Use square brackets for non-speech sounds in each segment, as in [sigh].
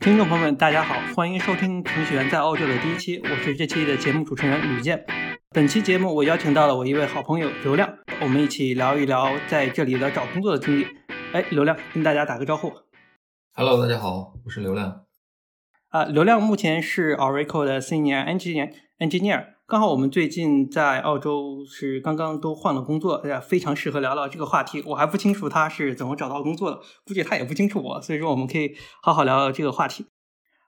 听众朋友们，大家好，欢迎收听程序员在澳洲的第一期，我是这期的节目主持人吕健。本期节目我邀请到了我一位好朋友刘亮，我们一起聊一聊在这里的找工作的经历。哎，刘亮跟大家打个招呼。Hello，大家好，我是刘亮。啊，刘亮目前是 Oracle 的 Senior Engineer Engineer，刚好我们最近在澳洲是刚刚都换了工作，哎呀，非常适合聊聊这个话题。我还不清楚他是怎么找到工作的，估计他也不清楚我，所以说我们可以好好聊聊这个话题。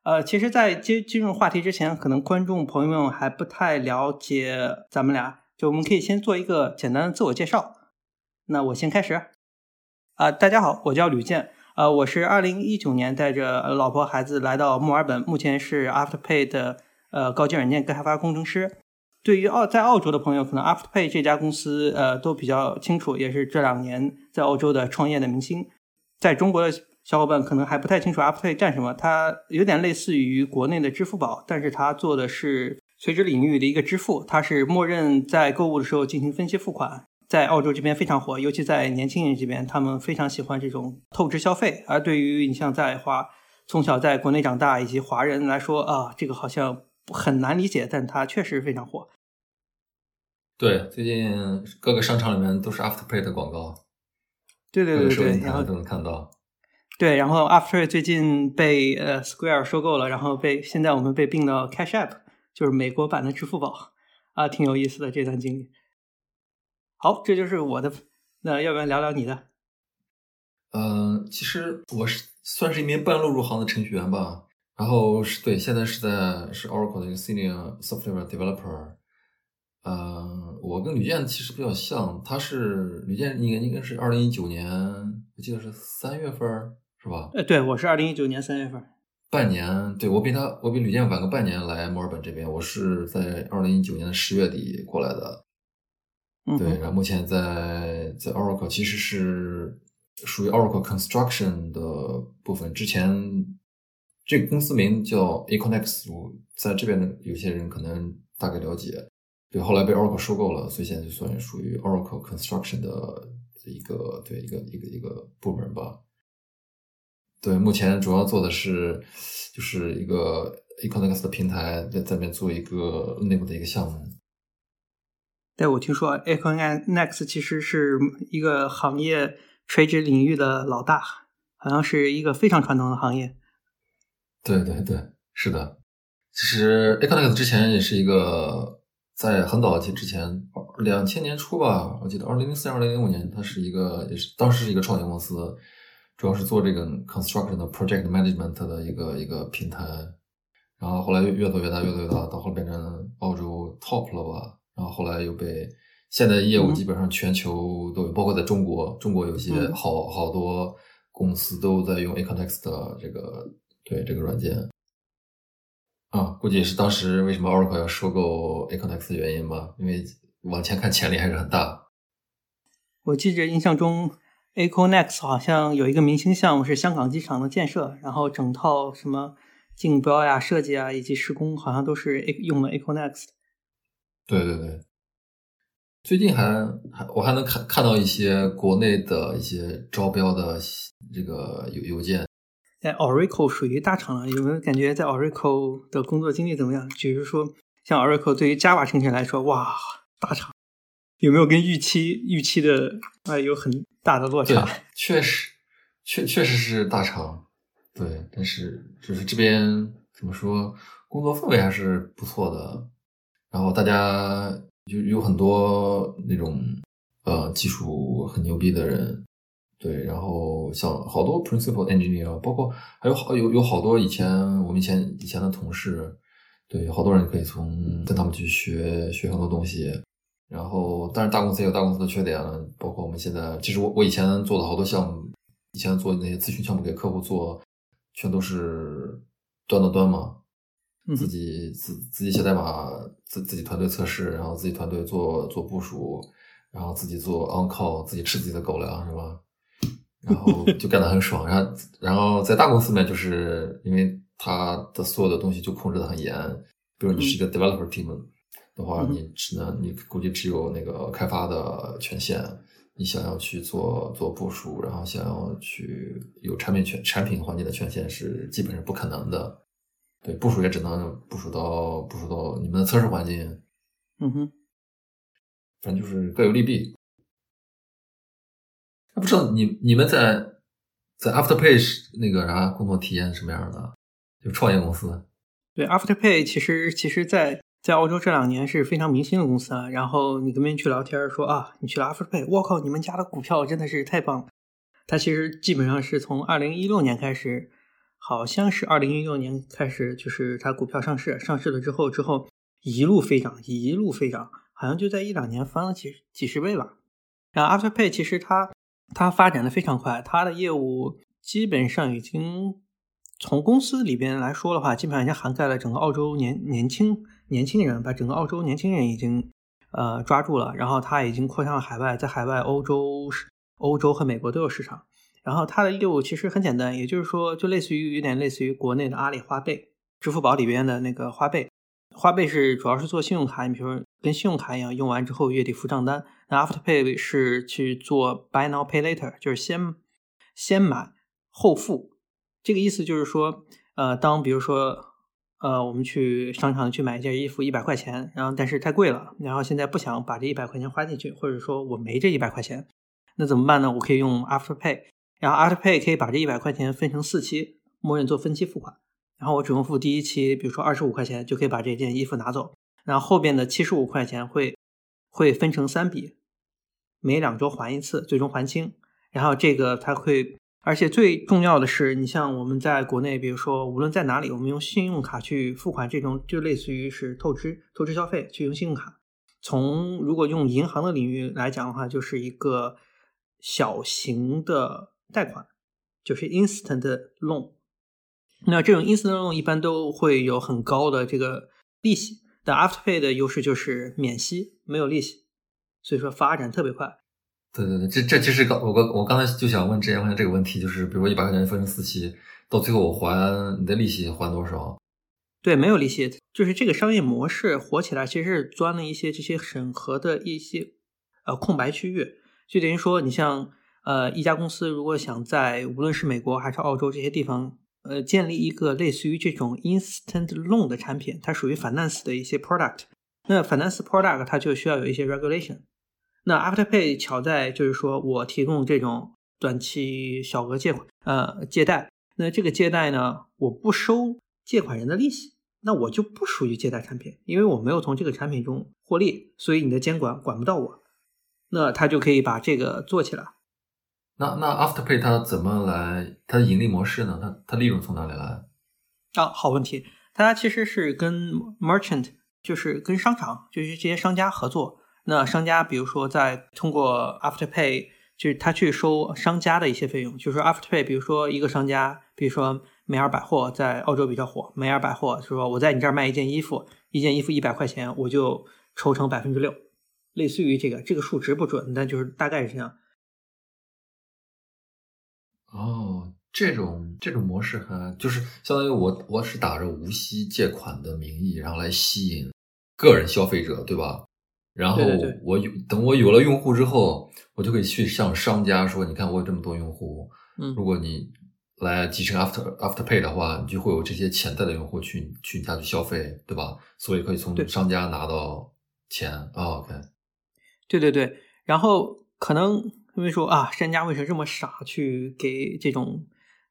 呃，其实，在接进入话题之前，可能观众朋友们还不太了解咱们俩，就我们可以先做一个简单的自我介绍。那我先开始。啊、大家好，我叫吕健。呃，我是二零一九年带着老婆孩子来到墨尔本，目前是 Afterpay 的呃高级软件开发工程师。对于澳在澳洲的朋友，可能 Afterpay 这家公司呃都比较清楚，也是这两年在澳洲的创业的明星。在中国的小伙伴可能还不太清楚 Afterpay 干什么，它有点类似于国内的支付宝，但是它做的是垂直领域的一个支付，它是默认在购物的时候进行分期付款。在澳洲这边非常火，尤其在年轻人这边，他们非常喜欢这种透支消费。而对于你像在华从小在国内长大以及华人来说啊，这个好像很难理解，但它确实非常火。对，最近各个商场里面都是 Afterpay 的广告，对对对对，然后都能看到。对，然后 Afterpay 最近被呃 Square 收购了，然后被现在我们被并到 Cash App，就是美国版的支付宝啊，挺有意思的这段经历。好，这就是我的，那要不然聊聊你的？嗯、其实我是算是一名半路入行的程序员吧，然后是对，现在是在是 Oracle 的一个 Senior Software Developer。嗯、我跟吕健其实比较像，他是吕健应该应该是二零一九年，我记得是三月份是吧？呃，对我是二零一九年三月份。半年，对我比他，我比吕健晚个半年来墨尔本这边。我是在二零一九年的十月底过来的，对，然后目前在在 Oracle 其实是属于 Oracle Construction 的部分。之前这个公司名叫 Aconex，我在这边的有些人可能大概了解。对，后来被 Oracle 收购了，所以现在就算属于 Oracle Construction 的一个对一个一个一个部门吧。对，目前主要做的是就是一个 Econex 的平台，在在那边做一个内部的一个项目。对我听说 Econex 其实是一个行业垂直领域的老大，好像是一个非常传统的行业。对对对，是的。其实 Econex 之前也是一个在很早期之前，两千年初吧，我记得二零零四、二零零五年，它是一个也是当时是一个创业公司，主要是做这个 construction 的 project management 的一个一个平台。然后后来越越做越大，越做越大，到后来变成澳洲 top 了吧。然后后来又被现在业务嗯基本上全球都有，包括在中国，中国有些嗯好好多公司都在用 Aconex 的这个对这个软件。啊，估计是当时为什么 Oracle 要收购 Aconex 的原因吧，因为往前看潜力还是很大。我记着印象中，Aconex 好像有一个明星项目是香港机场的建设，然后整套什么竞标呀、设计啊以及施工，好像都是 A 用了 Aconex。对对对，最近还还我还能看看到一些国内的一些招标的这个邮邮件。在 Oracle 属于大厂了，有没有感觉在 Oracle 的工作经历怎么样？比如说，像 Oracle 对于 Java 程序员来说，哇，大厂，有没有跟预期预期的啊、有很大的落差？，确实，确确实是大厂，对，但是就是这边怎么说，工作氛围还是不错的，然后大家就有很多那种呃技术很牛逼的人，对，然后像好多 principal engineer，包括还有好有有好多以前我们以前以前的同事，对，有好多人可以从跟他们去学学很多东西。然后，但是大公司也有大公司的缺点，包括我们现在，其实我我以前做的好多项目，以前做那些咨询项目给客户做，全都是端到端嘛，嗯自己自自己写代码，自自己团队测试，然后自己团队做做部署，然后自己做 on call，自己吃自己的狗粮是吧？然后就干得很爽，然后然后在大公司里面，就是因为它的所有的东西就控制的很严，比如你是一个 developer team 的话，嗯你只能你估计只有那个开发的权限，你想要去做做部署，然后想要去有产品权产品环节的权限是基本是不可能的。对，部署也只能部署到部署到你们的测试环境。嗯哼，反正就是各有利弊。不知道你你们在在 Afterpay 那个啥工作体验什么样的？就创业公司。对，Afterpay 其实其实，在在澳洲这两年是非常明星的公司啊。然后你跟别人去聊天说啊，你去了 Afterpay，我靠，你们家的股票真的是太棒了。它其实基本上是从二零一六年开始。好像是二零一六年开始，就是它股票上市，上市了之后，之后一路飞涨，一路飞涨，好像就在一两年翻了几几十倍吧。然后 Afterpay 其实它它发展的非常快，它的业务基本上已经从公司里边来说的话，基本上已经涵盖了整个澳洲年年轻年轻人，把整个澳洲年轻人已经呃抓住了。然后它已经扩向了海外，在海外欧洲、欧洲和美国都有市场。然后它的业务其实很简单，也就是说，就类似于有点类似于国内的阿里花呗、支付宝里边的那个花呗。花呗是主要是做信用卡，你比如说跟信用卡一样，用完之后月底付账单。那 Afterpay 是去做 Buy Now Pay Later，就是先先买后付。这个意思就是说，呃，当比如说，呃，我们去商场去买一件衣服，一百块钱，然后但是太贵了，然后现在不想把这一百块钱花进去，或者说我没这一百块钱，那怎么办呢？我可以用 Afterpay。然后 Afterpay 可以把这一百块钱分成四期，默认做分期付款。然后我只用付第一期，比如说二十五块钱，就可以把这件衣服拿走。然后后边的七十五块钱会会分成三笔，每两周还一次，最终还清。然后这个它会，而且最重要的是，你像我们在国内，比如说无论在哪里，我们用信用卡去付款，这种就类似于是透支透支消费，去用信用卡。从如果用银行的领域来讲的话，就是一个小型的。贷款就是 instant loan，那这种 instant loan 一般都会有很高的这个利息，但 Afterpay 的优势就是免息，没有利息，所以说发展特别快。对对对，这这其实刚我刚我刚才就想问之前问这个问题，就是比如说一百块钱分成四期，到最后我还你的利息还多少？对，没有利息，就是这个商业模式火起来，其实是钻了一些这些审核的一些呃空白区域，就等于说你像。呃，一家公司如果想在无论是美国还是澳洲这些地方，呃，建立一个类似于这种 instant loan 的产品，它属于 finance 的一些 product。那 finance product 它就需要有一些 regulation。那 Afterpay 巧在就是说我提供这种短期小额借款，呃，借贷。那这个借贷呢，我不收借款人的利息，那我就不属于借贷产品，因为我没有从这个产品中获利，所以你的监管管不到我。那他就可以把这个做起来。那那 Afterpay 它怎么来？它的盈利模式呢？它它利润从哪里来？啊，好问题。它其实是跟 merchant，就是跟商场，就是这些商家合作。那商家比如说在通过 Afterpay，就是他去收商家的一些费用。就是 Afterpay，比如说一个商家，比如说美尔百货在澳洲比较火，美尔百货是说我在你这儿卖一件衣服，一件衣服一百块钱，我就抽成百分之六，类似于这个，这个数值不准，但就是大概是这样。哦，这种这种模式还就是相当于我我是打着无息借款的名义，然后来吸引个人消费者，对吧？然后我有等我有了用户之后，我就可以去向商家说，你看我有这么多用户，嗯，如果你来集成 After After Pay 的话，你就会有这些潜在的用户去去你家去消费，对吧？所以可以从商家拿到钱。OK，对对对，然后可能。因为说啊，商家为什么这么傻去给这种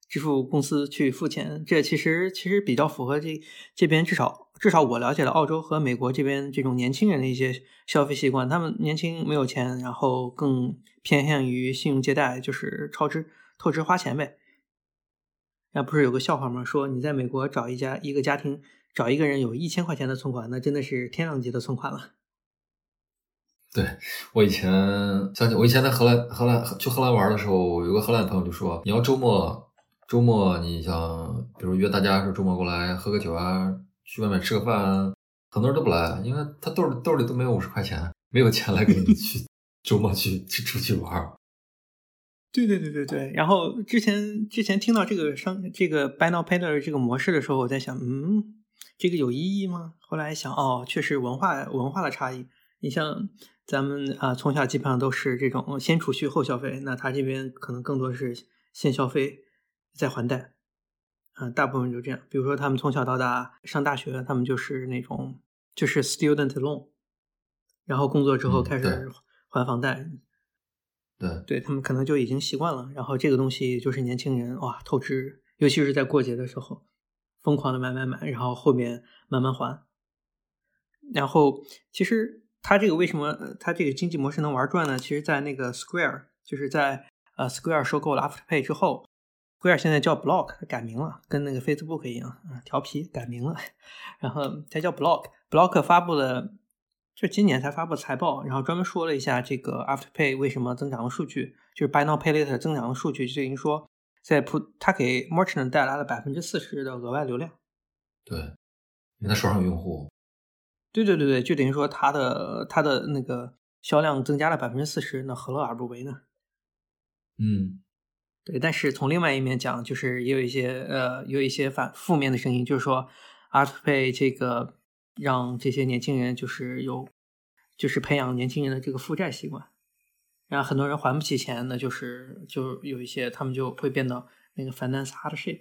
支付公司去付钱？这其实其实比较符合这这边至少至少我了解了澳洲和美国这边这种年轻人的一些消费习惯。他们年轻没有钱，然后更偏向于信用借贷，就是超支透支花钱呗。那不是有个笑话吗？说你在美国找一家一个家庭找一个人有一千块钱的存款，那真的是天量级的存款了。对我以前想起我以前在荷兰荷兰去荷兰玩的时候，有个荷兰朋友就说：“你要周末周末你想，比如约大家说周末过来喝个酒啊，去外面吃个饭，啊很多人都不来，因为他兜里兜里都没有五十块钱，没有钱来跟你去周末去去出去玩。[laughs] ”对对对对对。然后之前之前听到这个商这个 Buy Now Pay Later 这个模式的时候，我在想，嗯，这个有意义吗？后来想，哦，确实文化文化的差异。你像。咱们啊从小基本上都是这种先储蓄后消费，那他这边可能更多是先消费再还贷，嗯，大部分就这样。比如说他们从小到大上大学，他们就是那种就是 student loan，然后工作之后开始还房贷。对，对他们可能就已经习惯了。然后这个东西就是年轻人哇透支，尤其是在过节的时候，疯狂的买买买，然后后面慢慢还。然后其实他这个为什么他这个经济模式能玩转呢？其实，在那个 Square，就是在呃 Square 收购了 Afterpay 之后，Square 现在叫 Block，改名了，跟那个 Facebook 一样，调皮改名了。[laughs] 然后它叫 Block，Block 发布了。就今年才发布财报，然后专门说了一下这个 Afterpay 为什么增长的数据，就是 Buy Now Pay Later 增长的数据，就等于说在普它给 Merchant 带来了百分之四十的额外流量。对，因为它手上有用户。对对对对，就等于说它的它的那个销量增加了百分之四十，那何乐而不为呢？嗯，对。但是从另外一面讲，就是也有一些呃有一些反负面的声音，就是说 Afterpay 这个。让这些年轻人就是有，就是培养年轻人的这个负债习惯，然后很多人还不起钱，那就是就有一些他们就会变到那个 finance hardship，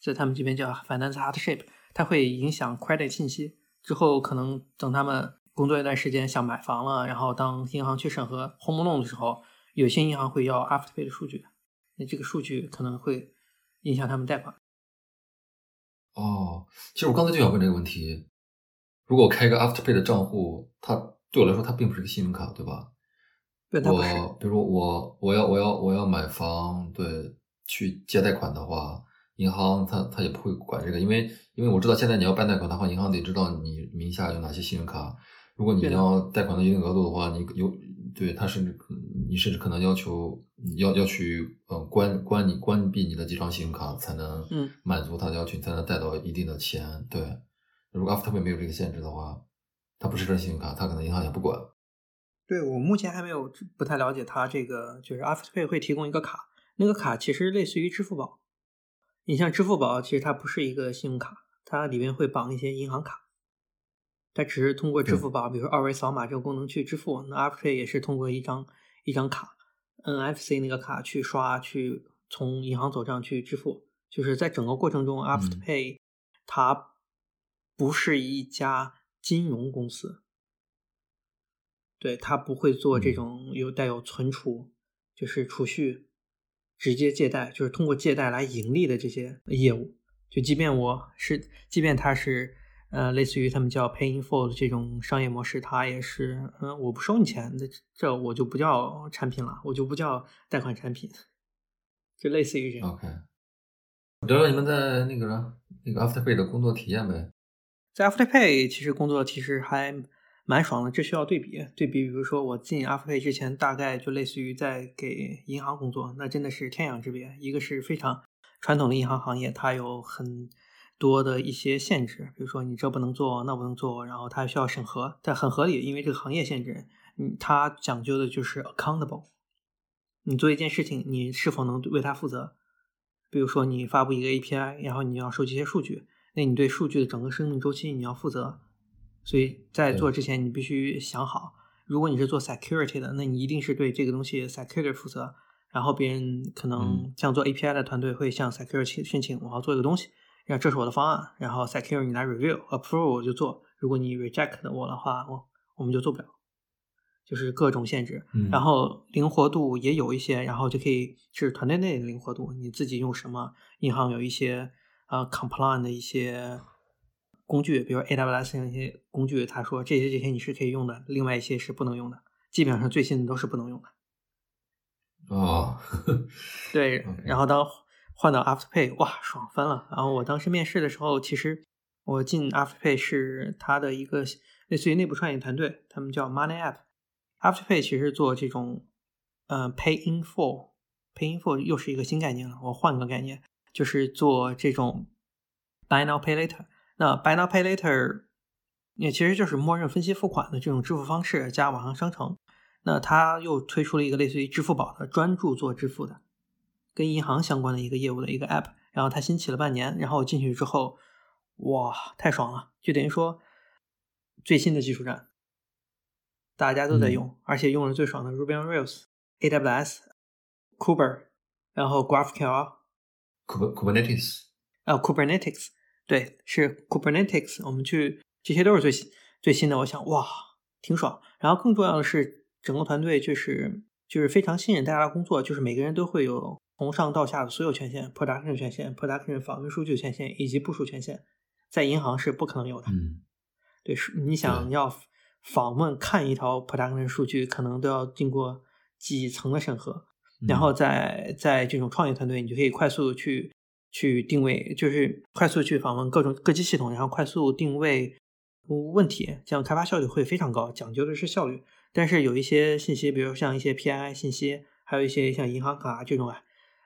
在他们这边叫 finance hardship，它会影响 credit 信息。之后可能等他们工作一段时间想买房了，然后当银行去审核 home loan 的时候，有些银行会要 afterpay 的数据，那这个数据可能会影响他们贷款。哦，其实我刚才就想问这个问题。如果我开一个 Afterpay 的账户，它对我来说它并不是个信用卡，对吧？对，它不是。比如说我我要我要我要买房，对，去借贷款的话，银行他他也不会管这个，因为因为我知道现在你要办贷款的话，银行得知道你名下有哪些信用卡。如果你要贷款的一定额度的话，你有对他甚至你甚至可能要求要要去嗯关关你关闭你的几张信用卡才能满足他的要求，才能贷到一定的钱，对。如果 Afterpay 没有这个限制的话，它不是张信用卡，它可能银行也不管。对我目前还没有不太了解它这个，就是 Afterpay 会提供一个卡，那个卡其实类似于支付宝。你像支付宝，其实它不是一个信用卡，它里面会绑一些银行卡，它只是通过支付宝，比如说二维扫码这个功能去支付。那 Afterpay 也是通过一张一张卡，NFC 那个卡去刷，去从银行走账去支付。就是在整个过程中，Afterpay 它。不是一家金融公司，对它不会做这种有带有存储，就是储蓄、直接借贷，就是通过借贷来盈利的这些业务。就即便我是，即便它是呃类似于他们叫 paying for 的这种商业模式，它也是嗯我不收你钱，这这我就不叫产品了，我就不叫贷款产品，就类似于这样。OK，聊聊你们在那个那个 Afterpay 的工作体验呗。在 Afterpay 其实工作其实还蛮爽的，这需要对比对比。比如说我进 Afterpay 之前，大概就类似于在给银行工作，那真的是天壤之别。一个是非常传统的银行行业，它有很多的一些限制，比如说你这不能做，那不能做，然后它还需要审核，但很合理，因为这个行业限制，嗯，它讲究的就是 accountable。你做一件事情，你是否能为它负责？比如说你发布一个 API，然后你要收集一些数据。那你对数据的整个生命周期你要负责，所以在做之前你必须想好，如果你是做 security 的，那你一定是对这个东西 security 负责。然后别人可能像做 API 的团队会向 security 申请，我要做一个东西，然后这是我的方案，然后 security 你来 review，approve 我就做。如果你 reject 我的话，我我们就做不了，就是各种限制。然后灵活度也有一些，然后就可以是团队内的灵活度，你自己用什么？银行有一些。呃，compliant 的一些工具，比如 AWS 那些工具，他说这些这些你是可以用的，另外一些是不能用的，基本上最新的都是不能用的。哦，[laughs] 对，然后当换到 Afterpay，哇，爽翻了。然后我当时面试的时候，其实我进 Afterpay 是他的一个类似于内部创业团队，他们叫 Money App。Afterpay 其实做这种，呃，Pay in full，Pay in full 又是一个新概念了，我换个概念。就是做这种 buy now pay later，那 buy now pay later 也其实就是默认分期付款的这种支付方式加网上商城。那他又推出了一个类似于支付宝的专注做支付的，跟银行相关的一个业务的一个 app。然后它新起了半年，然后进去之后，哇，太爽了！就等于说最新的技术栈，大家都在嗯用，而且用的最爽的 Ruby on Rails、AWS、Kuber，然后 GraphQL，Kub- Kubernetes，呃 Kubernetes，对，是 Kubernetes，我们去这些都是最新最新的，我想哇，挺爽。然后更重要的是，整个团队就是就是非常信任大家的工作，就是每个人都会有从上到下的所有权限，production 权限、production 访问数据权限以及部署权限，在银行是不可能有的。嗯对，是你想要访问看一条 production 数据，可能都要经过几层的审核。然后嗯在在这种创业团队，你就可以快速地去去定位，就是快速去访问各种各机系统，然后快速定位问题，这样开发效率会非常高，讲究的是效率。但是有一些信息，比如像一些 PII 信息，还有一些像银行卡这种啊，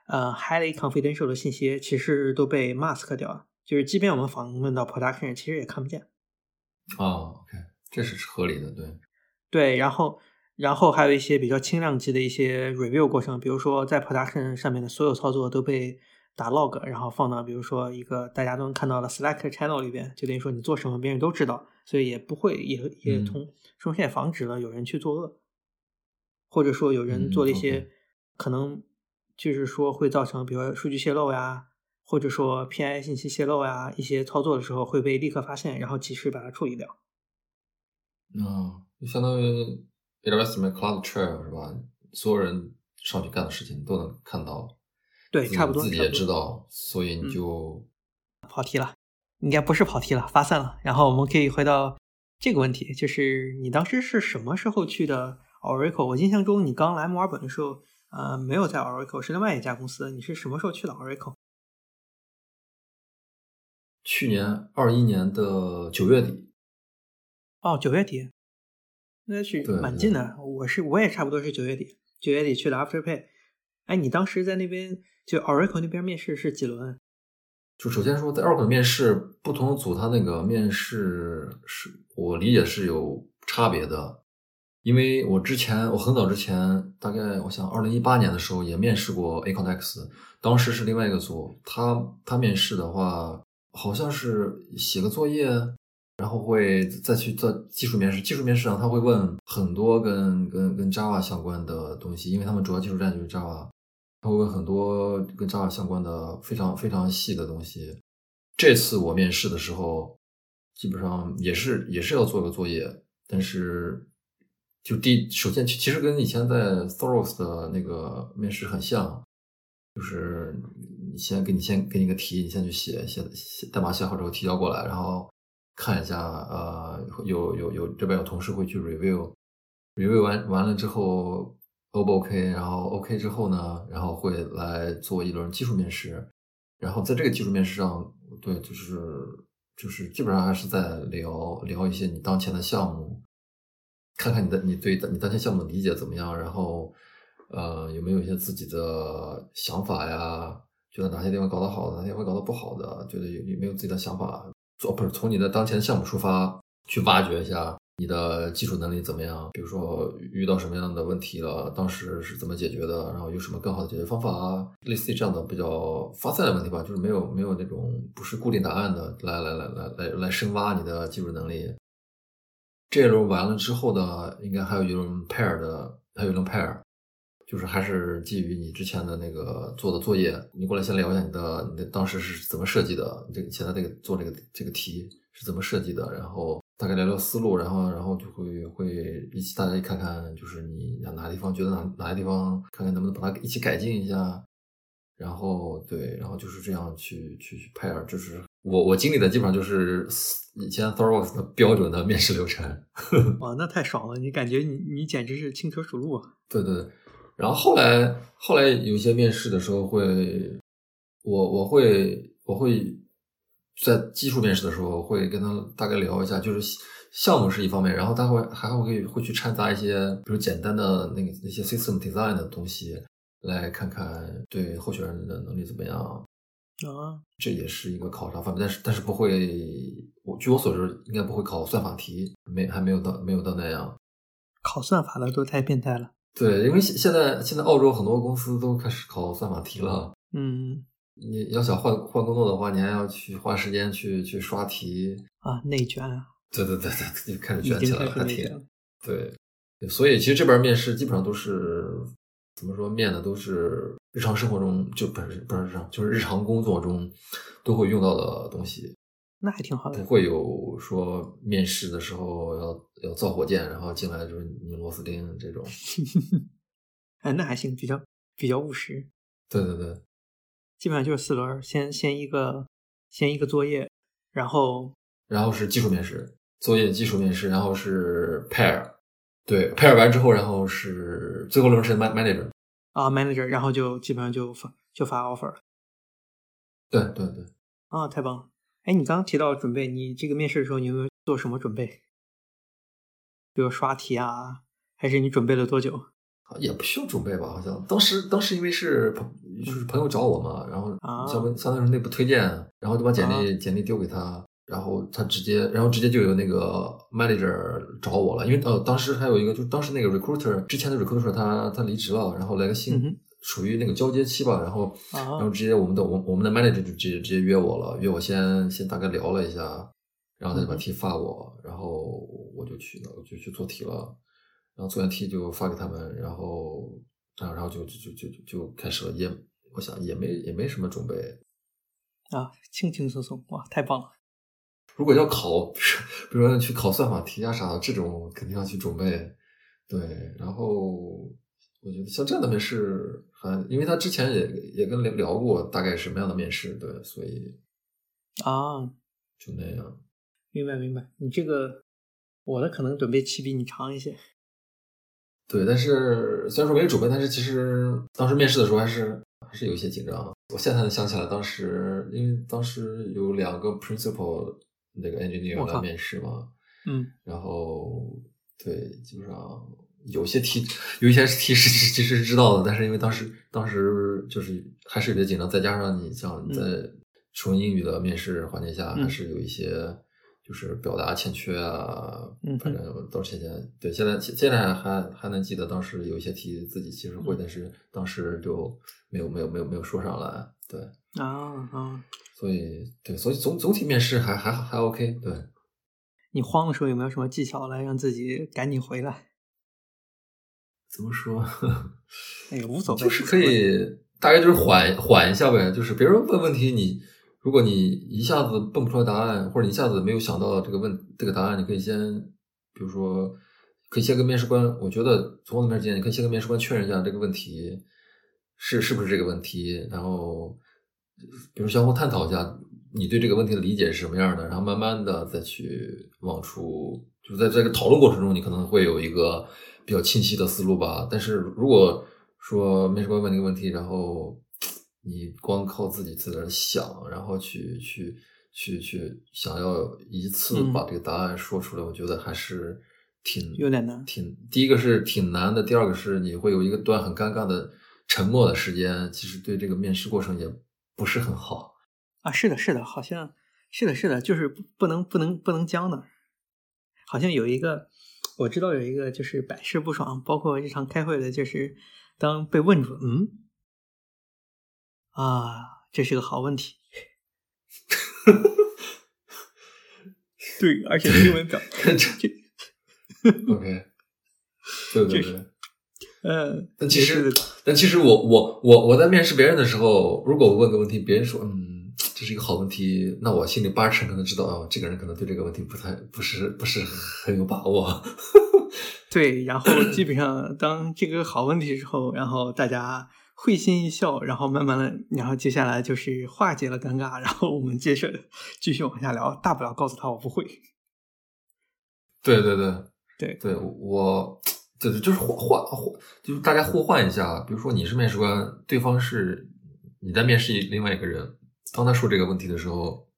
呃 highly confidential 的信息，其实都被 mask 掉了。就是即便我们访问到 production，其实也看不见。啊，OK，这是合理的，对，对，然后然后还有一些比较轻量级的一些 review 过程，比如说在 production 上面的所有操作都被打 log，然后放到比如说一个大家都能看到的 Slack channel 里边，就等于说你做什么别人都知道，所以也不会也也嗯同顺便也防止了有人去作恶，或者说有人嗯做了一些可能就是说会造成比如说数据泄露呀。或者说 PI 信息泄露呀，一些操作的时候会被立刻发现，然后及时把它处理掉。啊，就相当于 AWS 里面 Cloud Trail 是吧？所有人上去干的事情都能看到，对，自差不多。自己也知道，所以嗯你就跑题了，应该不是跑题了，发散了。然后我们可以回到这个问题，就是你当时是什么时候去的 Oracle？我印象中你刚来墨尔本的时候，呃，没有在 Oracle，是另外一家公司。你是什么时候去的 Oracle？去年二一年的九月底，哦，九月底，那是蛮近的。我是我也差不多是九月底，九月底去的 Afterpay。哎，你当时在那边就 Oracle 那边面试是几轮？就首先说在 Oracle 面试，不同的组它那个面试是我理解是有差别的，因为我之前我很早之前，大概我想二零一八年的时候也面试过 Aconex，当时是另外一个组，他他面试的话好像是写个作业，然后会再去做技术面试，技术面试上他会问很多跟跟跟 Java 相关的东西，因为他们主要技术站就是 Java。他会问很多跟 Java 相关的非常非常细的东西。这次我面试的时候，基本上也是也是要做个作业，但是就第首先其实跟以前在 Thoros 的那个面试很像，就是你先给你先给你个题，你先去写写写代码写好之后提交过来，然后看一下，呃，有有有这边有同事会去 review，review 完完了之后。O 不 OK？然后 OK 之后呢，然后会来做一轮技术面试，然后在这个技术面试上，对，就是就是基本上还是在聊聊一些你当前的项目，看看你的你对你当前项目的理解怎么样，然后呃有没有一些自己的想法呀？觉得哪些地方搞得好的，哪些地方搞得不好的，觉得有有没有自己的想法？做不是从你的当前项目出发去挖掘一下。你的技术能力怎么样？比如说遇到什么样的问题了，当时是怎么解决的？然后有什么更好的解决方法啊？类似于这样的比较发散的问题吧，就是没有没有那种不是固定答案的，来来来来来来深挖你的技术能力。这一轮完了之后呢，应该还有一轮 pair 的，还有一轮 pair，就是还是基于你之前的那个做的作业，你过来先聊一下你的你的当时是怎么设计的，你这个现在这个做这个这个题是怎么设计的，然后。大概聊聊思路，然后然后就会会一起大家一看看，就是你哪个地方觉得哪哪个地方看看能不能把它一起改进一下，然后对，然后就是这样去去去 pair，就是我我经历的基本上就是以前 Thoros 的标准的面试流程。[laughs] 哇，那太爽了！你感觉你你简直是轻车熟路啊！对对对，然后后来后来有一些面试的时候会，我我会我会。在技术面试的时候，会跟他大概聊一下，就是项目是一方面，然后他会还会会去掺杂一些，比如简单的那个那些 system design 的东西，来看看对候选人的能力怎么样。啊，这也是一个考察方面，但是但是不会，我据我所知，应该不会考算法题，没还没有到没有到那样。考算法的都太变态了。对，因为现现在现在澳洲很多公司都开始考算法题了。嗯。你要想换换工作的话，你还要去花时间去去刷题啊，内卷啊！对对对对，就开始卷起来了，还挺对。所以其实这边面试基本上都是怎么说面的都是日常生活中就不是不是日常就是日常工作中都会用到的东西，那还挺好的。不会有说面试的时候要要造火箭，然后进来就是拧螺丝钉这种。[laughs] 哎，那还行，比较比较务实。对对对，基本上就是四轮，先先一个先一个作业，然后然后是基础面试，作业基础面试，然后是 pair。对，pair 完之后，然后是最后轮是 man manager 啊，manager，然后就基本上就发就发 offer 了。对对对，啊，太棒了！哎，你刚刚提到准备，你这个面试的时候，你有没有做什么准备？比如刷题啊，还是你准备了多久？也不需要准备吧，好像当时当时因为是朋就是朋友找我嘛，然后相当相当于是内部推荐，然后就把简历简历丢给他。然后他直接，然后直接就有那个 manager 找我了，因为呃，当时还有一个，就是当时那个 recruiter 之前的 recruiter 他他离职了，然后来个新，属于那个交接期吧，然后然后直接我们的我我们的 manager 就直接直接约我了，约我先先大概聊了一下，然后他就把题发我，然后我就去了，我就去做题了，然后做完题就发给他们，然后然后然后就就就就就开始了，也我想也没也没什么准备啊，轻轻松松哇，太棒了。如果要考，比如说去考算法题啊啥的，这种肯定要去准备。对，然后我觉得像这样的面试，还因为他之前也也跟聊聊过大概什么样的面试，对，所以啊，就那样。明白明白，你这个我的可能准备期比你长一些。对，但是虽然说没有准备，但是其实当时面试的时候还是还是有一些紧张。我现在能想起来，当时因为当时有两个 principal。那个 engineer 来面试嘛，嗯，然后对，基本上有些题，有一些题是其实是知道的，但是因为当时当时就是还是有些紧张，再加上你像在纯英语的面试环境下，还是有一些就是表达欠缺啊，嗯，反正到现在，对，现在现在还还能记得当时有一些题自己其实会，但是当时就没有没有没有没有说上来，对，啊啊。所以，对，所以总总体面试还还还 OK。对，你慌的时候有没有什么技巧来让自己赶紧回来？怎么说？哎，无所谓，就是可以，大概就是缓缓一下呗。就是别人问问题，你如果你一下子蹦不出来答案，或者你一下子没有想到这个问这个答案，你可以先，比如说，可以先跟面试官，我觉得从我的面试经验，你可以先跟面试官确认一下这个问题是是不是这个问题，然后。比如相互探讨一下，你对这个问题的理解是什么样的，然后慢慢的再去往出，就在这个讨论过程中，你可能会有一个比较清晰的思路吧。但是如果说面试官问一个问题，然后你光靠自己在那想，然后去去去去想要一次把这个答案说出来，我觉得还是挺有点难。挺第一个是挺难的，第二个是你会有一个段很尴尬的沉默的时间，其实对这个面试过程也。不是很好啊，是的，是的，好像是的，是的，就是不能不能不能僵的。好像有一个我知道有一个就是百试不爽，包括日常开会的，就是当被问住，嗯，啊，这是个好问题。[laughs] 对，而且英文表，OK，对 [laughs] 对对。嗯，但其实，但其实我我我我在面试别人的时候，如果我问个问题，别人说嗯，这是一个好问题，那我心里八成可能知道啊，这个人可能对这个问题不太不是不是很有把握。[laughs] 对，然后基本上当这个好问题之后，然后大家会心一笑，然后慢慢的，然后接下来就是化解了尴尬，然后我们接着继续往下聊，大不了告诉他我不会。对对对对对，我。对对就是换换换，就是大家互换一下。比如说你是面试官，对方是你在面试另外一个人。当他说这个问题的时候，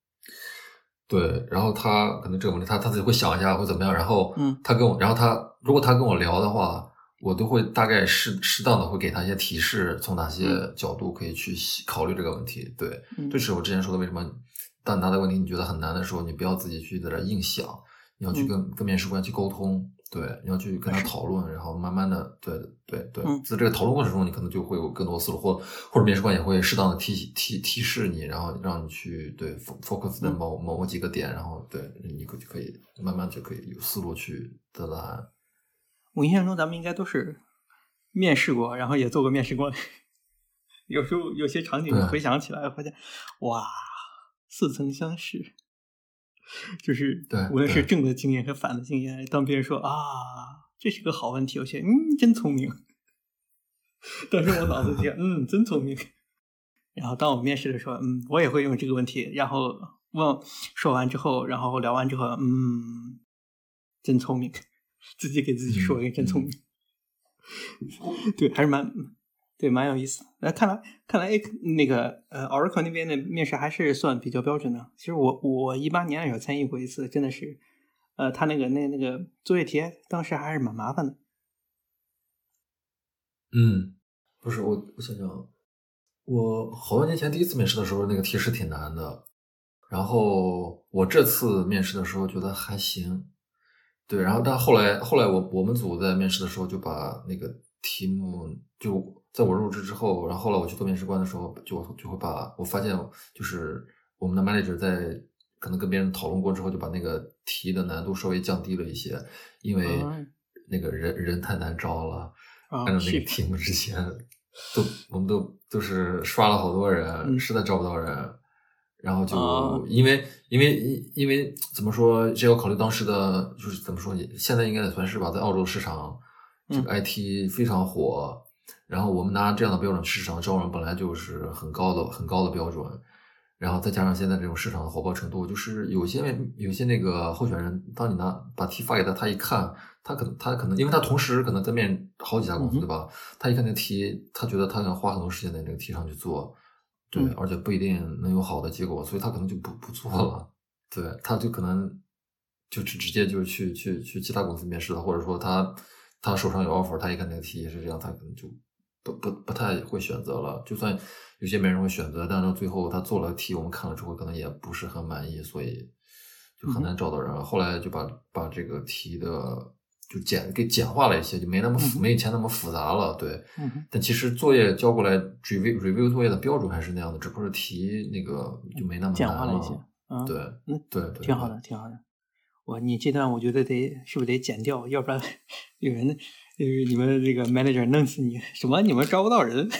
对，然后他可能这个问题他他自己会想一下会怎么样。然后，嗯，他跟我，然后他如果他跟我聊的话，我都会大概适适当的会给他一些提示，从哪些角度可以去考虑这个问题。对，这是我之前说的，为什么当他的问题你觉得很难的时候，你不要自己去在这硬想，你要去跟跟面试官去沟通。对，你要去跟他讨论，然后慢慢的，对对对，在这个讨论过程中，你可能就会有更多思路，或或者面试官也会适当的提提提示你，然后让你去对 focus 在某某几个点，然后对你可就可以慢慢就可以有思路去得答案。我印象中咱们应该都是面试过，然后也做过面试官。[laughs] 有时候有些场景回想起来，发现哇，似曾相识。就是无论是正的经验和反的经验，当别人说啊，这是个好问题，我觉得嗯，真聪明。[laughs] 当时我脑子里想，嗯，真聪明。然后当我面试的时候，嗯，我也会用这个问题，然后问说完之后，然后聊完之后，嗯，真聪明，自己给自己说一个真聪明。[laughs] 对，还是蛮。对，蛮有意思。那看来，看来那个呃，Oracle 那边的面试还是算比较标准的。其实我我一八年的时候参与过一次，真的是，呃，他那个那那个作业题当时还是蛮麻烦的。嗯，不是我，我想想，我好多年前第一次面试的时候，那个题是挺难的。然后我这次面试的时候觉得还行。对，然后但后来后来我我们组在面试的时候就把那个题目就。在我入职之后，然后后来我去做面试官的时候，就就会把我发现，就是我们的 manager 在可能跟别人讨论过之后，就把那个题的难度稍微降低了一些，因为那个人人太难招了。按照那个题目之前，都我们都都是刷了好多人，实在招不到人，然后就因为因为因因为怎么说，这要考虑当时的，就是怎么说，现在应该也算是吧，在澳洲市场，这个 IT 非常火。然后我们拿这样的标准去市场招人，本来就是很高的、很高的标准。然后再加上现在这种市场的火爆程度，就是有些有些那个候选人，当你拿把题发给他，他一看，他可能他可能，因为他同时可能在面好几家公司，对吧？他一看那题，他觉得他想花很多时间在那个题上去做，对，而且不一定能有好的结果，所以他可能就不不做了。对，他就可能就直直接就去去去其他公司面试了，或者说他他手上有 offer，他一看那个题也是这样，他可能就。不不不太会选择了，就算有些没人会选择，但是最后他做了题，我们看了之后可能也不是很满意，所以就很难找到人。后来就把把这个题的就简给简化了一些，就没那么没以前那么复杂了。对，但其实作业交过来 review review 作业的标准还是那样的，只不过是题那个就没那么简化了一些。嗯，对，嗯，对对，挺好的，挺好的。我你这段我觉得得是不是得剪掉，要不然 [laughs] 有人。就是你们这个 manager 弄死你什么？你们招不到人，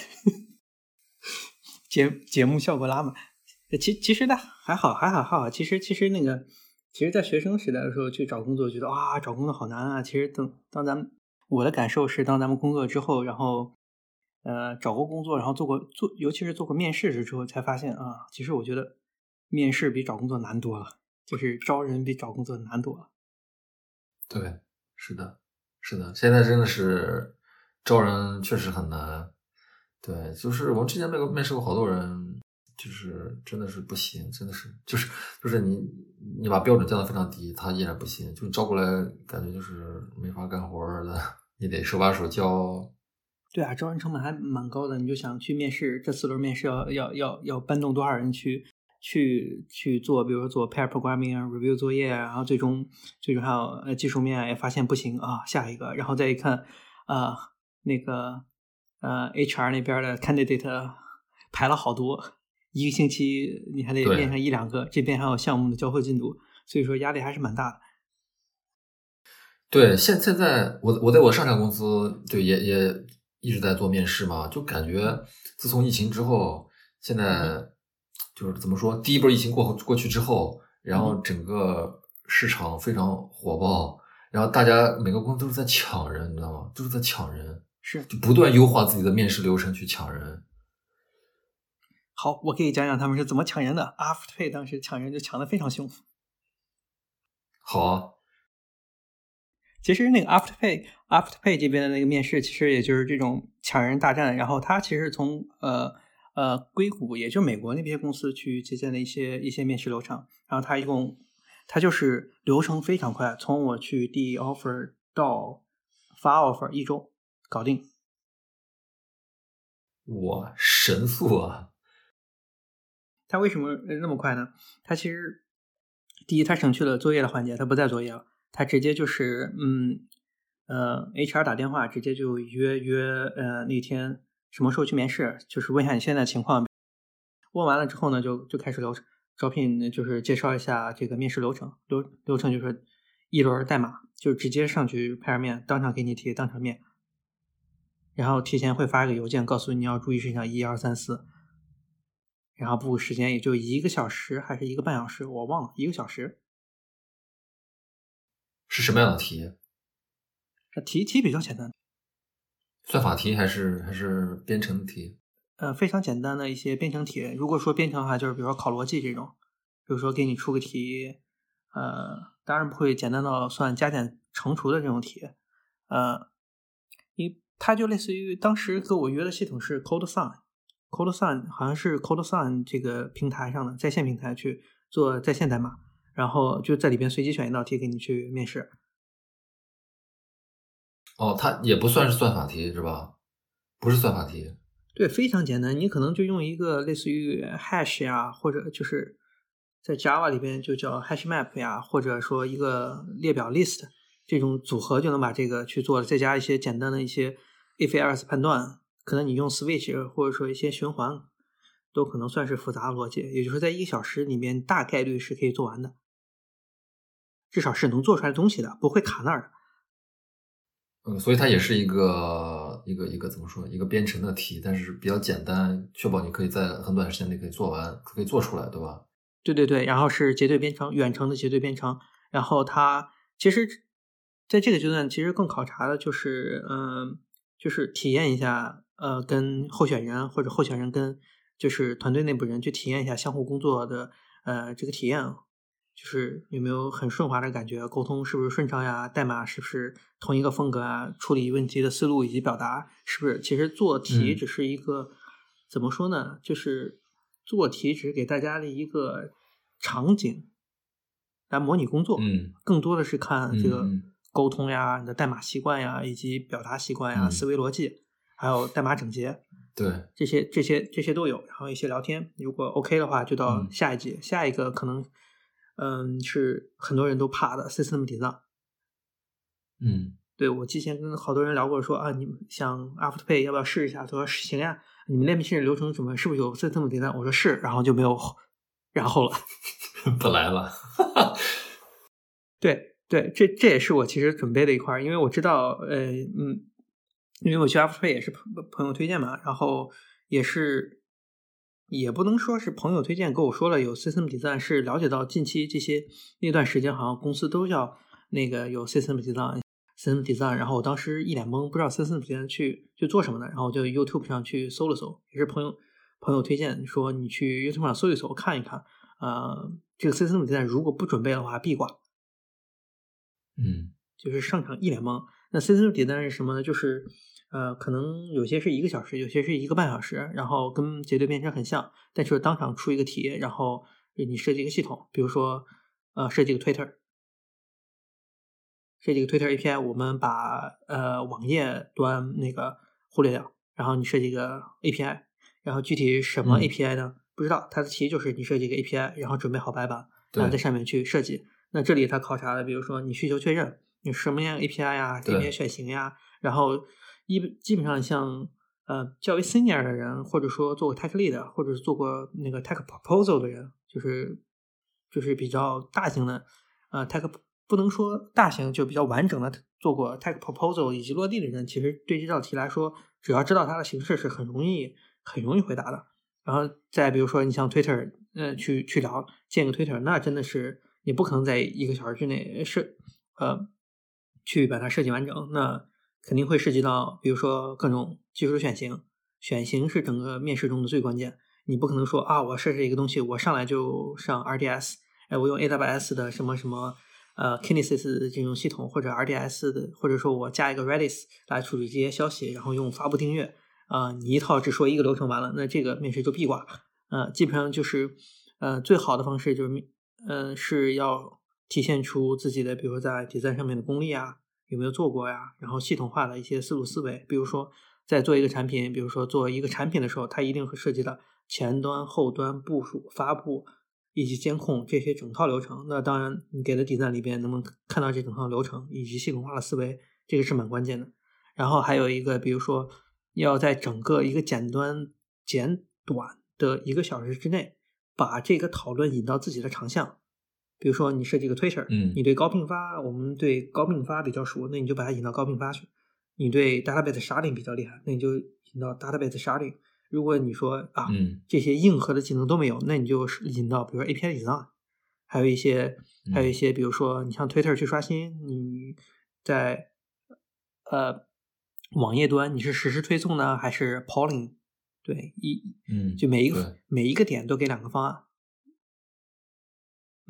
[laughs] 节节目效果拉满。其其实呢还好还好还好。其实其实那个，其实，在学生时代的时候去找工作，觉得啊找工作好难啊。其实等当咱们我的感受是，当咱们工作之后，然后呃找过工作，然后做过做，尤其是做过面试之后，才发现啊，其实我觉得面试比找工作难多了，就是招人比找工作难多了。对，是的。是的，现在真的是招人确实很难。对，就是我之前面面试过好多人，就是真的是不行，真的是就是就是你你把标准降得非常低，他依然不行，就招过来感觉就是没法干活的，你得手把手教。对啊，招人成本还蛮高的，你就想去面试，这四轮面试要要要要搬动多少人去？去去做，比如说做 pair programming 啊，review 作业，然后最终最终还有呃技术面也发现不行啊，下一个，然后再一看啊那个呃 HR 那边的 candidate 排了好多，一个星期你还得练上一两个，这边还有项目的交货进度，所以说压力还是蛮大的。对，现现在我我在我上家公司，对也也一直在做面试嘛，就感觉自从疫情之后，现在。就是怎么说，第一波疫情过后过去之后，然后整个市场非常火爆，然后大家每个公司都是在抢人，你知道吗？都是在抢人，是就不断优化自己的面试流程去抢人。好，我可以讲讲他们是怎么抢人的。Afterpay 当时抢人就抢的非常凶。好啊，其实那个 Afterpay Afterpay 这边的那个面试，其实也就是这种抢人大战。然后他其实从呃。呃，硅谷也就美国那边公司去借鉴的一些一些面试流程，然后他一共，他就是流程非常快，从我去递 offer 到发 offer 一周搞定。哇，神速啊！他为什么那么快呢？他其实第一，他省去了作业的环节，他不再作业了，他直接就是嗯呃，HR 打电话直接就约约呃那天。什么时候去面试？就是问一下你现在情况。问完了之后呢，就就开始流招聘，就是介绍一下这个面试流程。流流程就是一轮代码，就直接上去拍面，当场给你提，当场面。然后提前会发一个邮件告诉你要注意事项一二三四。然后布时间也就一个小时还是一个半小时，我忘了，一个小时。是什么样的题？题题比较简单，算法题还是还是编程题？呃，非常简单的一些编程题。如果说编程的话，就是比如说考逻辑这种，比如说给你出个题，呃，当然不会简单到算加减乘除的这种题，呃，你它就类似于当时跟我约的系统是 CodeSun。CodeSun 好像是 CodeSun 这个平台上的在线平台去做在线代码，然后就在里边随机选一道题给你去面试。哦，它也不算是算法题是吧？不是算法题。对，非常简单，你可能就用一个类似于 hash 呀，或者就是在 Java 里边就叫 hash map 呀，或者说一个列表 list 这种组合就能把这个去做了，再加一些简单的一些 if else 判断。可能你用 switch 或者说一些循环，都可能算是复杂逻辑，也就是在一个小时里面大概率是可以做完的，至少是能做出来东西的，不会卡那儿的。嗯，所以它也是一个一个一个怎么说，一个编程的题，但是比较简单，确保你可以在很短时间内可以做完，可以做出来，对吧？对对对，然后是结对编程，远程的结对编程，然后它其实在这个阶段其实更考察的就是，嗯，就是体验一下。呃，跟候选人或者候选人跟就是团队内部人去体验一下相互工作的呃这个体验，就是有没有很顺滑的感觉，沟通是不是顺畅呀？代码是不是同一个风格啊？处理问题的思路以及表达是不是？其实做题只是一个怎么说呢？就是做题只是给大家的一个场景来模拟工作，嗯，更多的是看这个沟通呀、你的代码习惯呀，以及表达习惯呀、思维逻辑。还有代码整洁，对这些这些这些都有，然后一些聊天，如果 OK 的话，就到下一节，下一个可能，嗯，是很多人都怕的 System Design。嗯，对我之前跟好多人聊过，说啊，你们想 Afterpay 要不要试一下？他说行呀，你们练信流程什么是不是有 System Design？我说是，然后就没有然后了，[laughs] 不来了。[laughs] 对对，这这也是我其实准备的一块，因为我知道，呃，嗯。因为我去 Afterpay 也是朋朋友推荐嘛，然后也是也不能说是朋友推荐，跟我说了有 System Design，是了解到近期这些那段时间好像公司都要那个有 System Design，System Design，然后我当时一脸懵，不知道 System Design 去去做什么的，然后就 YouTube 上去搜了搜，也是朋友朋友推荐说你去 YouTube 上搜一搜看一看，呃，这个 System Design 如果不准备的话必挂，嗯，就是上场一脸懵。那 System Design 是什么呢？就是呃，可能有些是一个小时，有些是一个半小时，然后跟结对编程很像，但是当场出一个题，然后你设计一个系统，比如说呃，设计个 Twitter，设计个 Twitter API，我们把呃网页端那个忽略掉，然后你设计个 API，然后具体什么 API 呢？不知道，它的题就是你设计一个 API，然后准备好白板，然后在上面去设计。那这里它考察的，比如说你需求确认，你什么样 API 呀，这边选型呀，然后。一基本上像呃较为 senior 的人，或者说做过 tech lead，或者是做过那个 tech proposal 的人，就是就是比较大型的呃 tech 不能说大型，就比较完整的做过 tech proposal 以及落地的人，其实对这道题来说，只要知道它的形式是很容易很容易回答的。然后再比如说你像 Twitter，呃去去聊建个 Twitter，那真的是你不可能在一个小时之内是呃去把它设计完整，那。肯定会涉及到，比如说各种技术选型，选型是整个面试中的最关键。你不可能说啊，我设置一个东西，我上来就上 RDS，哎，我用 AWS 的什么什么呃 Kinesis 这种系统，或者 RDS 的，或者说我加一个 Redis 来处理这些消息，然后用发布订阅啊，你一套只说一个流程完了，那这个面试就必挂。呃，基本上就是呃最好的方式就是呃是要体现出自己的，比如在底赞上面的功力啊。有没有做过呀？然后系统化的一些思路思维，比如说在做一个产品，比如说做一个产品的时候，它一定会涉及到前端、后端部署、发布以及监控这些整套流程。那当然，你给的底赞里边能不能看到这整套流程以及系统化的思维，这个是蛮关键的。然后还有一个，比如说要在整个一个简单简短的一个小时之内，把这个讨论引到自己的长项。比如说你设计个 Twitter，嗯你对高并发，我们对高并发比较熟，那你就把它引到高并发去。你对 database sharding 比较厉害，那你就引到 database sharding。如果你说啊，嗯这些硬核的技能都没有，那你就是引到比如说 API design，还有一些还有一些，比如说你像 Twitter 去刷新，你在呃网页端你是实时推送呢，还是 polling？对，一嗯，就每一个对每一个点都给两个方案，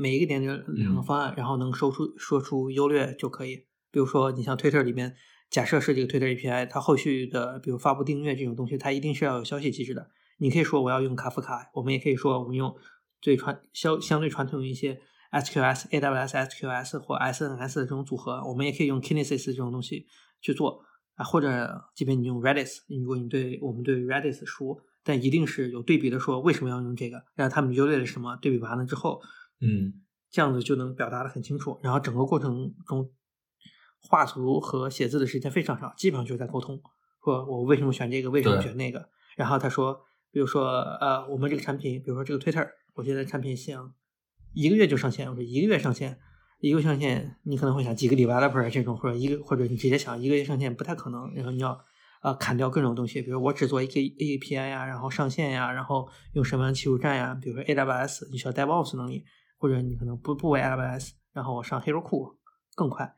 每一个点就两个嗯方案，然后能说出说出优劣就可以。比如说，你像 Twitter 里面，假设是这个 Twitter API，它后续的比如发布订阅这种东西，它一定是要有消息机制的。你可以说我要用卡夫卡，我们也可以说我们用最传相相对传统一些 SQS、AWS SQS 或 SNS 的这种组合，我们也可以用 Kinesis 这种东西去做啊，或者即便你用 Redis，如果你对我们对 Redis 熟，但一定是有对比的说为什么要用这个，然后他们优劣是什么，对比完了之后，嗯这样子就能表达的很清楚，然后整个过程中画图和写字的时间非常少，基本上就是在沟通，说我为什么选这个，为什么选那个。然后他说，比如说呃，我们这个产品，比如说这个 Twitter，我觉得产品想一个月就上线，我说一个月上线，一个月上线，你可能会想几个 developer 这种，或者一个或者你直接想一个月上线不太可能，然后你要呃砍掉各种东西，比如我只做一个 API 呀，然后上线呀，然后用什么样的技术站呀，比如说 AWS，你需要 DevOps 能力。或者你可能不不为 AWS，然后我上 Hero 库更快，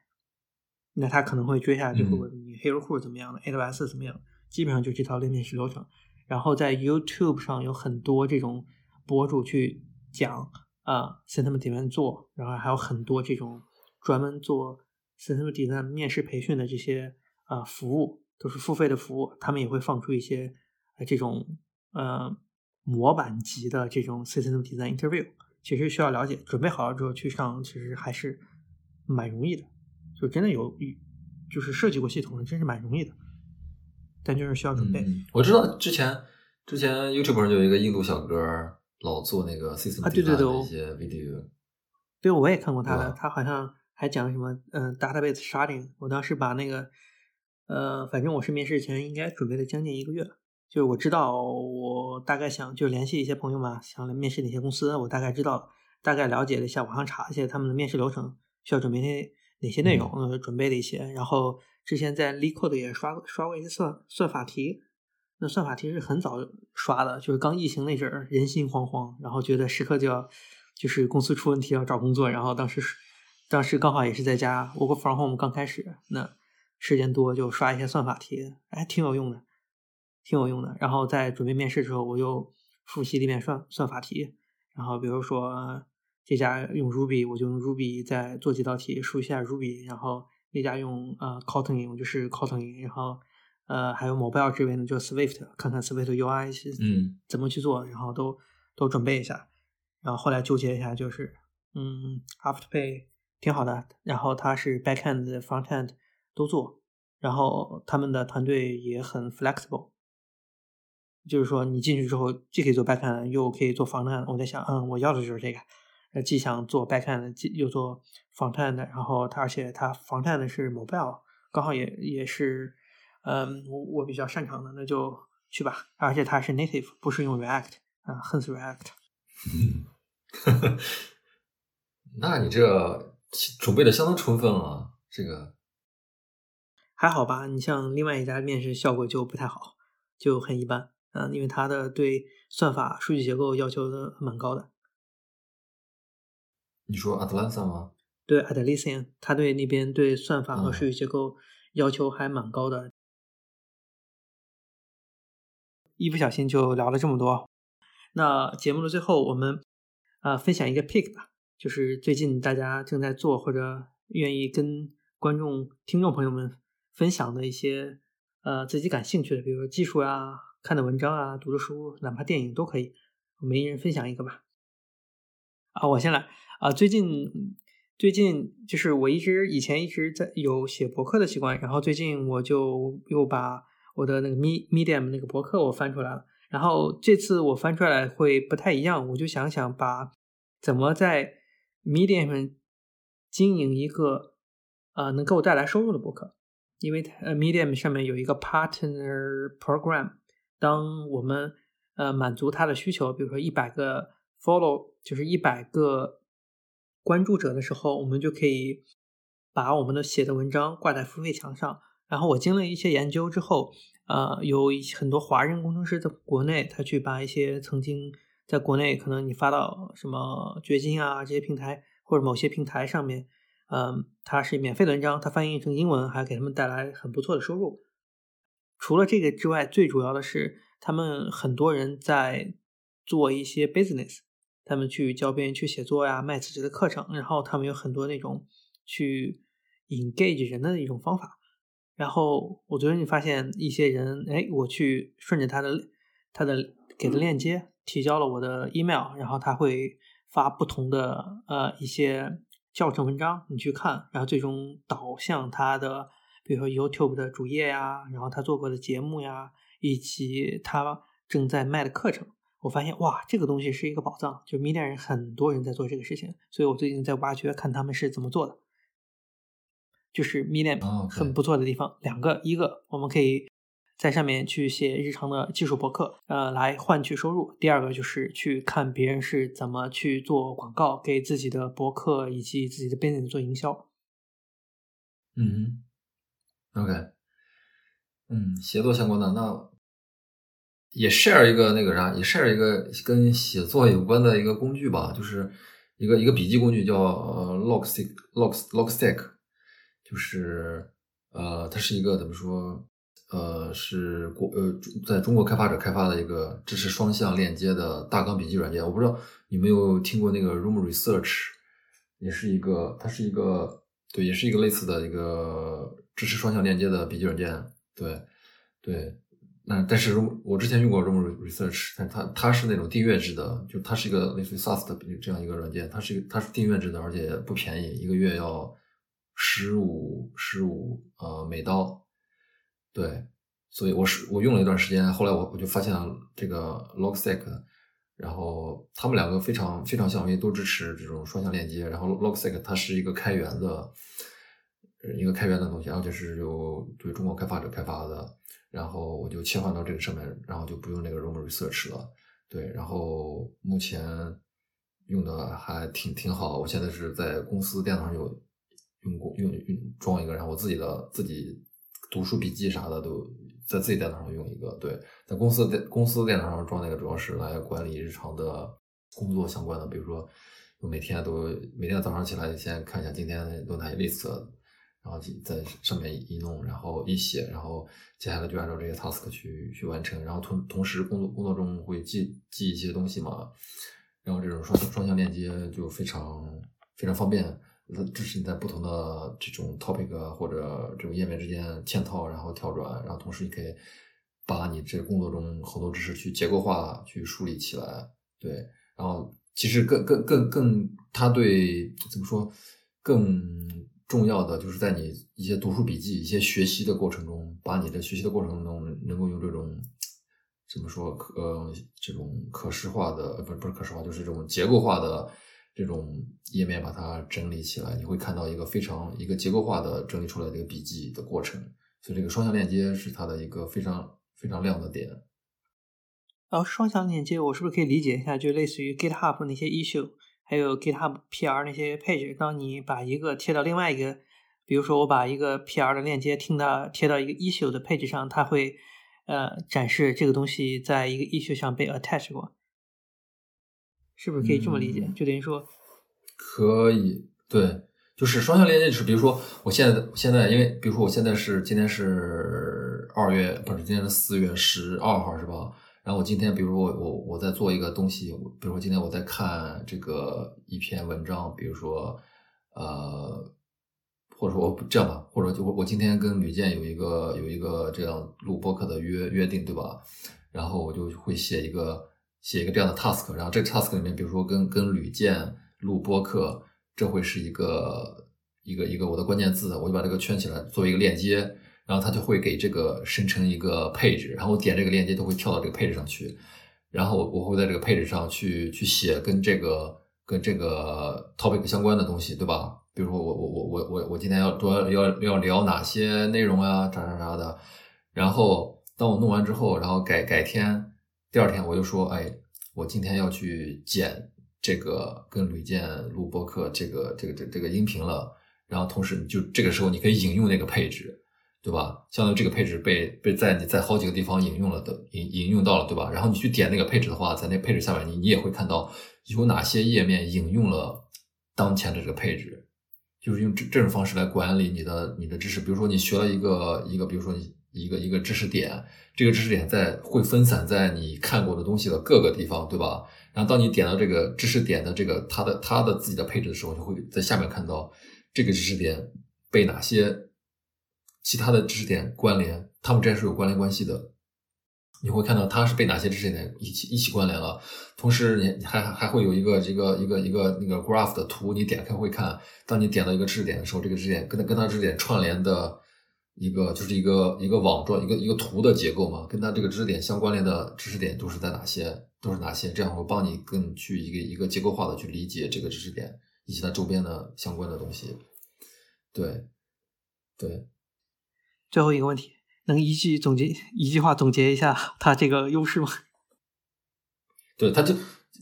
那他可能会追下来就会问你 Hero 库怎么样的、a w s 怎么样，基本上就这套面试流程。然后在 YouTube 上有很多这种博主去讲啊 System Design 做，然后还有很多这种专门做 System Design 面试培训的这些啊服务，都是付费的服务，他们也会放出一些呃这种呃模板级的这种 System Design Interview。其实需要了解，准备好了之后去上，其实还是蛮容易的。就真的有，就是设计过系统的，真是蛮容易的。但就是需要准备。嗯、我知道之前之前 YouTube 上就有一个印度小哥老做那个 system 啊，对对对，的一些 video。对，我也看过他的，他好像还讲什么嗯、呃、database sharding。我当时把那个呃，反正我是面试前应该准备了将近一个月。就是我知道，我大概想就联系一些朋友嘛，想来面试哪些公司，我大概知道，大概了解了一下，网上查一下他们的面试流程，需要准备哪哪些内容，呃，准备了一些。然后之前在 LeetCode 也刷刷过一些算算法题，那算法题是很早刷的，就是刚疫情那阵儿，人心惶惶，然后觉得时刻就要就是公司出问题要找工作，然后当时当时刚好也是在家，work from home 刚开始，那时间多就刷一些算法题，哎，挺有用的。挺有用的。然后在准备面试的时候，我又复习了一遍算算法题。然后比如说这家用 Ruby，我就用 Ruby 再做几道题，熟悉一下 Ruby。然后那家用呃 Kotlin，我就是 Kotlin。然后呃还有 Mobile 这边的就 Swift，看看 Swift UI 是嗯怎么去做，然后都都准备一下。然后后来纠结一下，就是嗯 Afterpay 挺好的，然后它是 Backend、Frontend 都做，然后他们的团队也很 flexible。就是说，你进去之后既可以做 backend，又可以做 frontend。我在想，嗯，我要的就是这个，呃，既想做 backend，既又做 frontend，然后它而且它 frontend 是 mobile，刚好也也是，嗯，我我比较擅长的，那就去吧。而且它是 native，不是用 React 啊，恨死 React。嗯，[laughs] 那你这准备的相当充分了，这个还好吧？你像另外一家面试效果就不太好，就很一般。嗯，因为它的对算法、数据结构要求的蛮高的。你说 Atlassian 吗？对 Atlassian，它对那边对算法和数据结构要求还蛮高的。嗯、一不小心就聊了这么多，那节目的最后，我们啊、呃、分享一个 pick 吧，就是最近大家正在做或者愿意跟观众、听众朋友们分享的一些呃自己感兴趣的，比如说技术啊。看的文章啊，读的书，哪怕电影都可以。我们一人分享一个吧。啊，我先来啊。最近最近就是我一直以前一直在有写博客的习惯，然后最近我就又把我的那个 Me Medium 那个博客我翻出来了。然后这次我翻出来会不太一样，我就想想把怎么在 Medium 经营一个啊、呃、能给我带来收入的博客，因为呃 Medium 上面有一个 Partner Program。当我们呃满足他的需求，比如说一百个 follow，就是一百个关注者的时候，我们就可以把我们的写的文章挂在付费墙上。然后我经了一些研究之后，呃，有很多华人工程师在国内，他去把一些曾经在国内可能你发到什么掘金啊这些平台或者某些平台上面，嗯，它是免费的文章，它翻译成英文还给他们带来很不错的收入。除了这个之外，最主要的是他们很多人在做一些 business，他们去教别人去写作呀，卖自己的课程，然后他们有很多那种去 engage 人的一种方法。然后我昨天就发现一些人，哎，我去顺着他的他的给的链接提交了我的 email，然后他会发不同的呃一些教程文章，你去看，然后最终导向他的。比如说 YouTube 的主页呀，然后他做过的节目呀，以及他正在卖的课程，我发现哇，这个东西是一个宝藏，就 Media 人很多人在做这个事情，所以我最近在挖掘看他们是怎么做的，就是 Media 很不错的地方。两个，一个我们可以在上面去写日常的技术博客，呃，来换取收入；第二个就是去看别人是怎么去做广告，给自己的博客以及自己的 business 做营销。嗯。OK，嗯，写作相关的那也 share 一个那个啥，也 share 一个跟写作有关的一个工具吧，就是一个一个笔记工具叫呃 Logstack Log Logstack，就是呃它是一个怎么说呃是国呃在中国开发者开发的一个支持双向链接的大纲笔记软件。我不知道你没有听过那个 Room Research，也是一个它是一个对，也是一个类似的一个。支持双向链接的笔记软件，对，对，那但是如我之前用过 Room Research，但它它是那种订阅制的，就它是一个类似于 SaaS 的这样一个软件，它是它是订阅制的，而且不便宜，一个月要十五十五呃美刀，对，所以我是我用了一段时间，后来我我就发现了这个 Logstack，然后他们两个非常非常像，因为都支持这种双向链接，然后 Logstack 它是一个开源的。一个开源的东西，而且是由对中国开发者开发的，然后我就切换到这个上面，然后就不用那个 Room Research 了。对，然后目前用的还挺挺好。我现在是在公司电脑上有用过用用装一个，然后我自己的自己读书笔记啥的都在自己电脑上用一个。对，在公司电公司电脑上装那个主要是来管理日常的工作相关的，比如说我每天都每天早上起来先看一下今天有哪些 list。然后在上面一弄，然后一写，然后接下来就按照这些 task 去去完成。然后同同时工作工作中会记记一些东西嘛，然后这种双双向链接就非常非常方便，支持你在不同的这种 topic 或者这种页面之间嵌套，然后跳转，然后同时你可以把你这工作中很多知识去结构化去梳理起来。对，然后其实更更更更，它对怎么说更。重要的就是在你一些读书笔记、一些学习的过程中，把你的学习的过程中能够用这种怎么说可呃这种可视化的不是不是可视化，就是这种结构化的这种页面把它整理起来，你会看到一个非常一个结构化的整理出来的一个笔记的过程。所以这个双向链接是它的一个非常非常亮的点。然后双向链接，我是不是可以理解一下，就类似于 GitHub 那些 issue？还有 GitHub PR 那些配置，当你把一个贴到另外一个，比如说我把一个 PR 的链接听到贴到一个 issue 的配置上，它会呃展示这个东西在一个 issue 上被 attach 过，是不是可以这么理解？就等于说可以对，就是双向链接，就是比如说我现在现在因为比如说我现在是今天是二月不是今天是四月十二号是吧？然后我今天，比如说我我我在做一个东西，比如说今天我在看这个一篇文章，比如说呃，或者说我这样吧，或者就我我今天跟吕健有一个有一个这样录播客的约约定，对吧？然后我就会写一个写一个这样的 task，然后这个 task 里面，比如说跟跟吕健录播客，这会是一个一个一个我的关键字，我就把这个圈起来作为一个链接。然后它就会给这个生成一个配置，然后我点这个链接都会跳到这个配置上去，然后我我会在这个配置上去去写跟这个跟这个 topic 相关的东西，对吧？比如说我我我我我我今天要多要要聊哪些内容啊，啥啥啥的。然后当我弄完之后，然后改改天，第二天我就说，哎，我今天要去剪这个跟吕健录播客这个这个这这个音频了，然后同时你就这个时候你可以引用那个配置，对吧？相当于这个配置被被在你在好几个地方引用了的引引用到了，对吧？然后你去点那个配置的话，在那配置下面你你也会看到有哪些页面引用了当前的这个配置，就是用这这种方式来管理你的你的知识。比如说你学了一个一个，比如说你。一个一个知识点，这个知识点在会分散在你看过的东西的各个地方，对吧？然后当你点到这个知识点的这个它的它的自己的配置的时候，就会在下面看到这个知识点被哪些其他的知识点关联，它们之间是有关联关系的。你会看到它是被哪些知识点一起一起关联了。同时，你还还会有一个这个一个一个那个 graph 的图，你点开会看，当你点到一个知识点的时候，这个知识点跟它跟它知识点串联的。一个就是一个一个网状一个一个图的结构嘛，跟它这个知识点相关联的知识点都是在哪些？都是哪些？这样会帮你更去一个一个结构化的去理解这个知识点以及它周边的相关的东西。对，对。最后一个问题，能一句总结一句话总结一下它这个优势吗？[laughs] 对，它就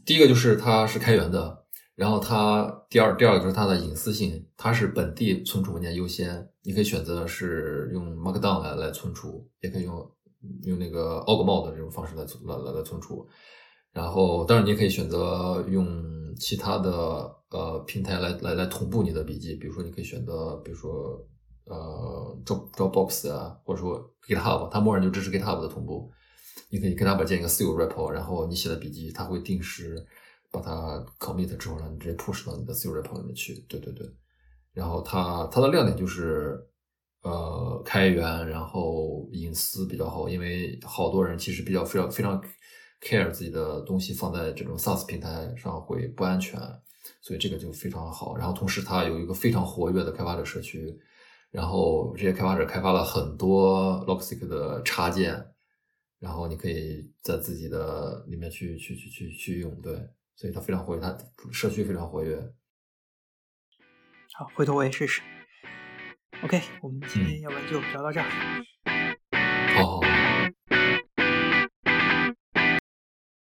第一个就是它是开源的。然后它第二第二个就是它的隐私性，它是本地存储文件优先，你可以选择是用 Markdown 来来存储，也可以用用那个 Ogmod 这种方式来存来来来存储。然后当然你也可以选择用其他的呃平台来来来同步你的笔记，比如说你可以选择比如说呃 Drop Dropbox 啊，或者说 GitHub，它默认就支持 GitHub 的同步。你可以 GitHub 建一个私有 repo，然后你写的笔记它会定时。把它 commit 之后，让你直接 push 到你的 C repo 里面去。对对对，然后它它的亮点就是呃开源，然后隐私比较好，因为好多人其实比较非常非常 care 自己的东西放在这种 SaaS 平台上会不安全，所以这个就非常好。然后同时它有一个非常活跃的开发者社区，然后这些开发者开发了很多 Logseq 的插件，然后你可以在自己的里面去去去去去用，对。所以它非常活跃，它社区非常活跃。好，回头我也试试。OK，我们今天要不然就聊到这儿。